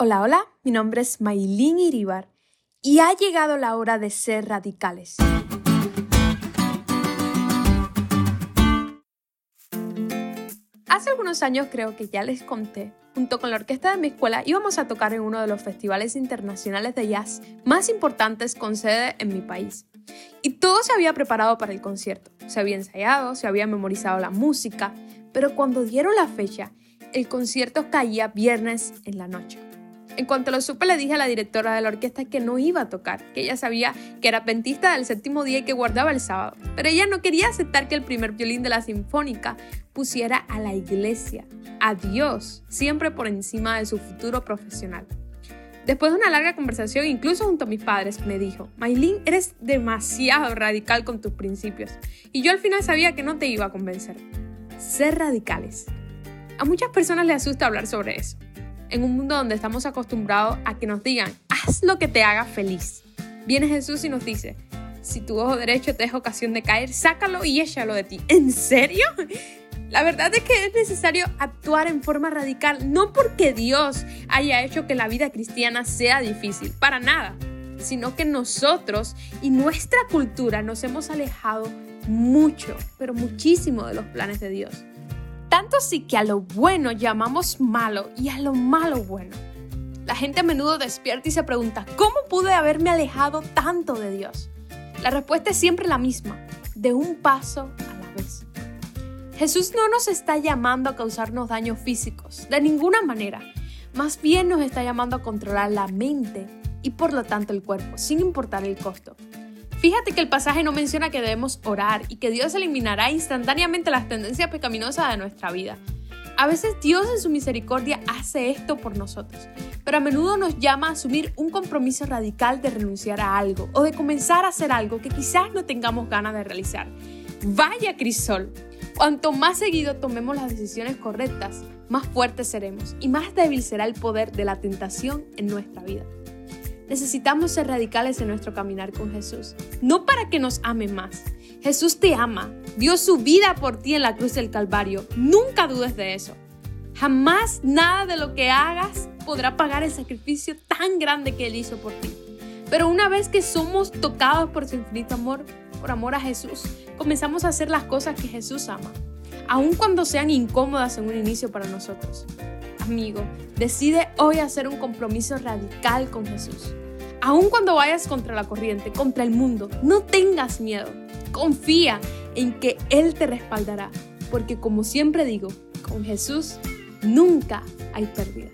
Hola, hola, mi nombre es Maylin Iribar y ha llegado la hora de ser radicales. Hace algunos años creo que ya les conté, junto con la orquesta de mi escuela íbamos a tocar en uno de los festivales internacionales de jazz más importantes con sede en mi país. Y todo se había preparado para el concierto, se había ensayado, se había memorizado la música, pero cuando dieron la fecha, el concierto caía viernes en la noche. En cuanto lo supe, le dije a la directora de la orquesta que no iba a tocar, que ella sabía que era pentista del séptimo día y que guardaba el sábado. Pero ella no quería aceptar que el primer violín de la sinfónica pusiera a la iglesia, a Dios, siempre por encima de su futuro profesional. Después de una larga conversación, incluso junto a mis padres, me dijo, Maylin, eres demasiado radical con tus principios. Y yo al final sabía que no te iba a convencer. Ser radicales. A muchas personas les asusta hablar sobre eso en un mundo donde estamos acostumbrados a que nos digan, haz lo que te haga feliz. Viene Jesús y nos dice, si tu ojo derecho te es ocasión de caer, sácalo y échalo de ti. ¿En serio? La verdad es que es necesario actuar en forma radical, no porque Dios haya hecho que la vida cristiana sea difícil, para nada, sino que nosotros y nuestra cultura nos hemos alejado mucho, pero muchísimo de los planes de Dios. Tanto sí que a lo bueno llamamos malo y a lo malo bueno. La gente a menudo despierta y se pregunta, ¿cómo pude haberme alejado tanto de Dios? La respuesta es siempre la misma, de un paso a la vez. Jesús no nos está llamando a causarnos daños físicos, de ninguna manera. Más bien nos está llamando a controlar la mente y por lo tanto el cuerpo, sin importar el costo. Fíjate que el pasaje no menciona que debemos orar y que Dios eliminará instantáneamente las tendencias pecaminosas de nuestra vida. A veces Dios en su misericordia hace esto por nosotros, pero a menudo nos llama a asumir un compromiso radical de renunciar a algo o de comenzar a hacer algo que quizás no tengamos ganas de realizar. Vaya crisol, cuanto más seguido tomemos las decisiones correctas, más fuertes seremos y más débil será el poder de la tentación en nuestra vida. Necesitamos ser radicales en nuestro caminar con Jesús, no para que nos ame más. Jesús te ama, dio su vida por ti en la cruz del Calvario. Nunca dudes de eso. Jamás nada de lo que hagas podrá pagar el sacrificio tan grande que Él hizo por ti. Pero una vez que somos tocados por su infinito amor, por amor a Jesús, comenzamos a hacer las cosas que Jesús ama, aun cuando sean incómodas en un inicio para nosotros. Amigo, decide hoy hacer un compromiso radical con Jesús. Aun cuando vayas contra la corriente, contra el mundo, no tengas miedo. Confía en que Él te respaldará, porque como siempre digo, con Jesús nunca hay pérdida.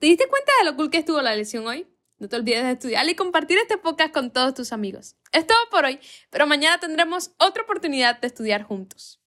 ¿Te diste cuenta de lo cool que estuvo la lección hoy? No te olvides de estudiar y compartir este podcast con todos tus amigos. Es todo por hoy, pero mañana tendremos otra oportunidad de estudiar juntos.